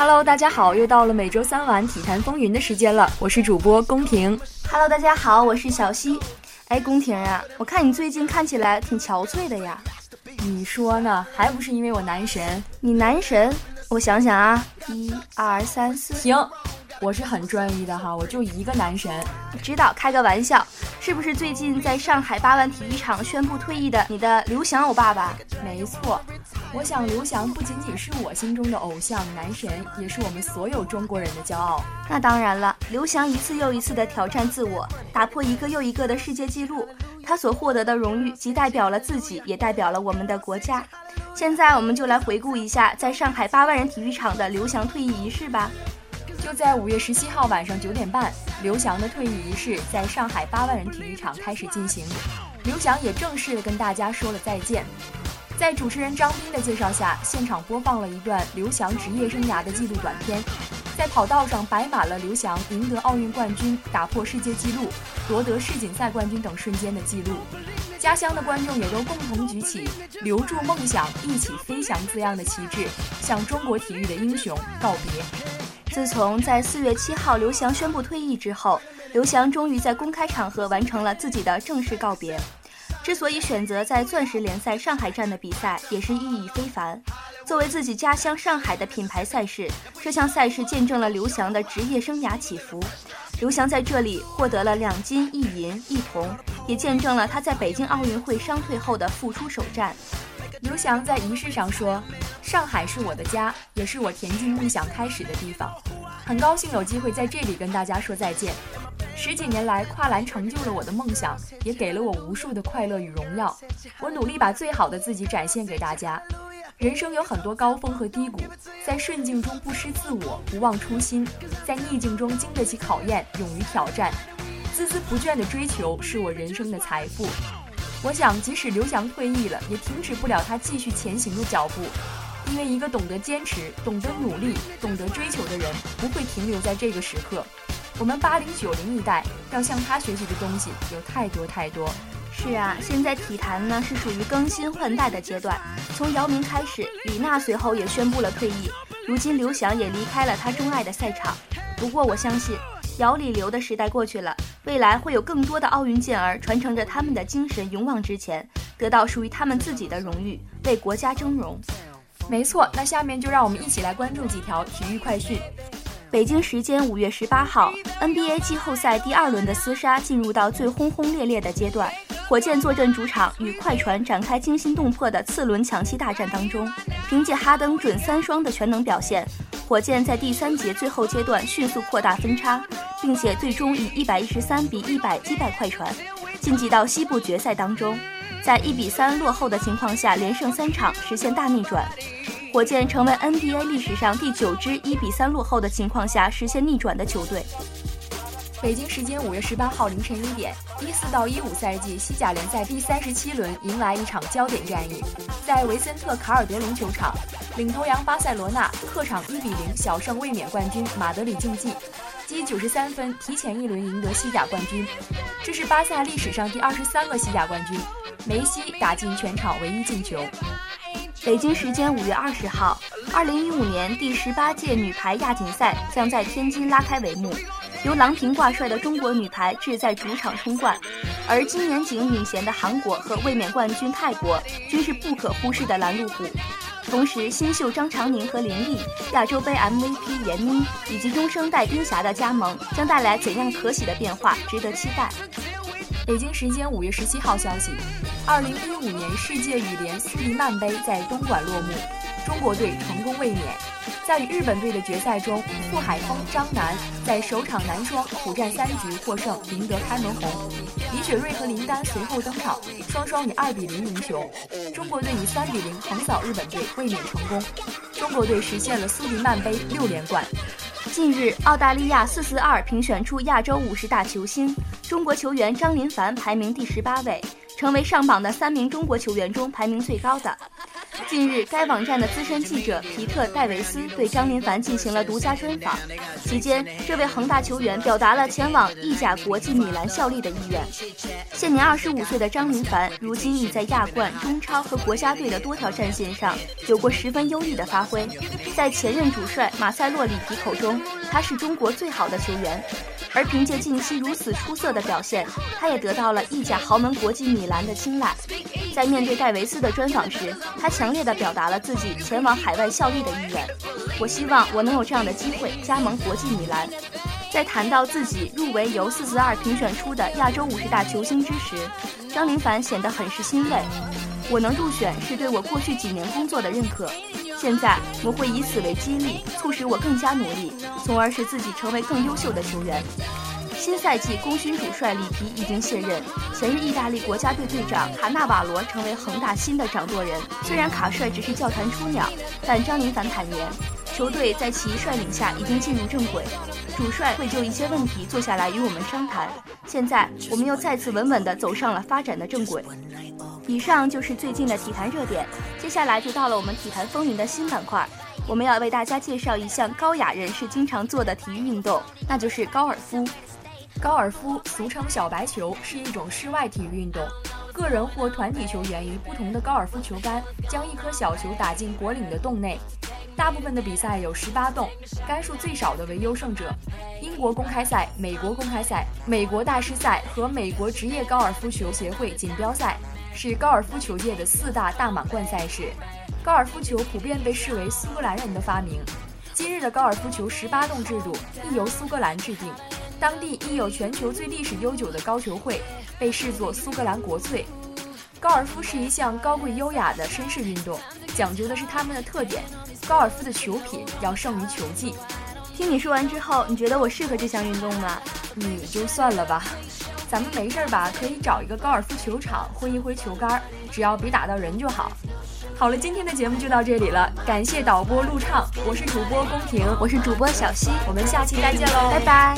Hello，大家好，又到了每周三晚体坛风云的时间了，我是主播宫廷。Hello，大家好，我是小溪。哎，宫廷啊，我看你最近看起来挺憔悴的呀。你说呢？还不是因为我男神？你男神？我想想啊，一二三四，行。我是很专一的哈，我就一个男神。知道，开个玩笑。是不是最近在上海八万体育场宣布退役的你的刘翔欧爸爸？没错，我想刘翔不仅仅是我心中的偶像男神，也是我们所有中国人的骄傲。那当然了，刘翔一次又一次的挑战自我，打破一个又一个的世界纪录，他所获得的荣誉，既代表了自己，也代表了我们的国家。现在我们就来回顾一下在上海八万人体育场的刘翔退役仪式吧。就在五月十七号晚上九点半，刘翔的退役仪式在上海八万人体育场开始进行。刘翔也正式的跟大家说了再见。在主持人张斌的介绍下，现场播放了一段刘翔职业生涯的纪录短片。在跑道上摆满了刘翔赢得奥运冠军、打破世界纪录、夺得世锦赛冠军等瞬间的记录。家乡的观众也都共同举起“留住梦想，一起飞翔”字样的旗帜，向中国体育的英雄告别。自从在四月七号刘翔宣布退役之后，刘翔终于在公开场合完成了自己的正式告别。之所以选择在钻石联赛上海站的比赛，也是意义非凡。作为自己家乡上海的品牌赛事，这项赛事见证了刘翔的职业生涯起伏。刘翔在这里获得了两金一银一铜，也见证了他在北京奥运会伤退后的复出首战。刘翔在仪式上说：“上海是我的家，也是我田径梦想开始的地方。很高兴有机会在这里跟大家说再见。十几年来，跨栏成就了我的梦想，也给了我无数的快乐与荣耀。我努力把最好的自己展现给大家。人生有很多高峰和低谷，在顺境中不失自我，不忘初心；在逆境中经得起考验，勇于挑战。孜孜不倦的追求，是我人生的财富。”我想，即使刘翔退役了，也停止不了他继续前行的脚步，因为一个懂得坚持、懂得努力、懂得追求的人，不会停留在这个时刻。我们八零九零一代要向他学习的东西有太多太多。是啊，现在体坛呢是属于更新换代的阶段，从姚明开始，李娜随后也宣布了退役，如今刘翔也离开了他钟爱的赛场。不过我相信。姚李刘的时代过去了，未来会有更多的奥运健儿传承着他们的精神，勇往直前，得到属于他们自己的荣誉，为国家争荣。没错，那下面就让我们一起来关注几条体育快讯。北京时间五月十八号，NBA 季后赛第二轮的厮杀进入到最轰轰烈烈的阶段，火箭坐镇主场与快船展开惊心动魄的次轮抢七大战当中，凭借哈登准三双的全能表现。火箭在第三节最后阶段迅速扩大分差，并且最终以一百一十三比一百击败快船，晋级到西部决赛当中。在一比三落后的情况下，连胜三场，实现大逆转。火箭成为 NBA 历史上第九支一比三落后的情况下实现逆转的球队。北京时间五月十八号凌晨一点，一四到一五赛季西甲联赛第三十七轮迎来一场焦点战役，在维森特卡尔德隆球场，领头羊巴塞罗那客场一比零小胜卫冕冠军马德里竞技，积九十三分，提前一轮赢得西甲冠军。这是巴萨历史上第二十三个西甲冠军，梅西打进全场唯一进球。北京时间五月二十号，二零一五年第十八届女排亚锦赛将在天津拉开帷幕。由郎平挂帅的中国女排志在主场冲冠，而金年仅领衔的韩国和卫冕冠军泰国均是不可忽视的拦路虎。同时，新秀张常宁和林丽、亚洲杯 MVP 闫妮以及中生代丁霞的加盟，将带来怎样可喜的变化，值得期待。北京时间五月十七号消息，二零一五年世界羽联斯迪曼杯在东莞落幕，中国队成功卫冕。在与日本队的决赛中，傅海峰、张楠在首场男双苦战三局获胜，赢得开门红。李雪芮和林丹随后登场，双双以二比零赢球。中国队以三比零横扫日本队，卫冕成功。中国队实现了苏迪曼杯六连冠。近日，澳大利亚四四二评选出亚洲五十大球星，中国球员张琳凡排名第十八位，成为上榜的三名中国球员中排名最高的。近日，该网站的资深记者皮特·戴维斯对张林凡进行了独家专访，期间，这位恒大球员表达了前往意甲国际米兰效力的意愿。现年二十五岁的张林凡，如今已在亚冠、中超和国家队的多条战线上有过十分优异的发挥。在前任主帅马塞洛里皮口中，他是中国最好的球员。而凭借近期如此出色的表现，他也得到了意甲豪门国际米兰的青睐。在面对戴维斯的专访时，他强烈地表达了自己前往海外效力的意愿。我希望我能有这样的机会加盟国际米兰。在谈到自己入围由四四二评选出的亚洲五十大球星之时，张林凡显得很是欣慰。我能入选是对我过去几年工作的认可。现在我会以此为激励，促使我更加努力，从而使自己成为更优秀的球员。新赛季功勋主帅里皮已经卸任，前任意大利国家队队长卡纳瓦罗成为恒大新的掌舵人。虽然卡帅只是教团雏鸟，但张琳凡坦言，球队在其率领下已经进入正轨，主帅会就一些问题坐下来与我们商谈。现在我们又再次稳稳地走上了发展的正轨。以上就是最近的体坛热点，接下来就到了我们体坛风云的新板块。我们要为大家介绍一项高雅人士经常做的体育运动，那就是高尔夫。高尔夫俗称小白球，是一种室外体育运动。个人或团体球员以不同的高尔夫球杆将一颗小球打进果岭的洞内。大部分的比赛有十八洞，杆数最少的为优胜者。英国公开赛、美国公开赛、美国大师赛和美国职业高尔夫球协会锦标赛。是高尔夫球界的四大大满贯赛事。高尔夫球普遍被视为苏格兰人的发明。今日的高尔夫球十八洞制度亦由苏格兰制定。当地亦有全球最历史悠久的高球会，被视作苏格兰国粹。高尔夫是一项高贵优雅的绅士运动，讲究的是他们的特点。高尔夫的球品要胜于球技。听你说完之后，你觉得我适合这项运动吗？你就算了吧。咱们没事儿吧？可以找一个高尔夫球场挥一挥球杆，只要别打到人就好。好了，今天的节目就到这里了，感谢导播陆畅，我是主播宫廷，我是主播小溪，我们下期再见喽，拜拜。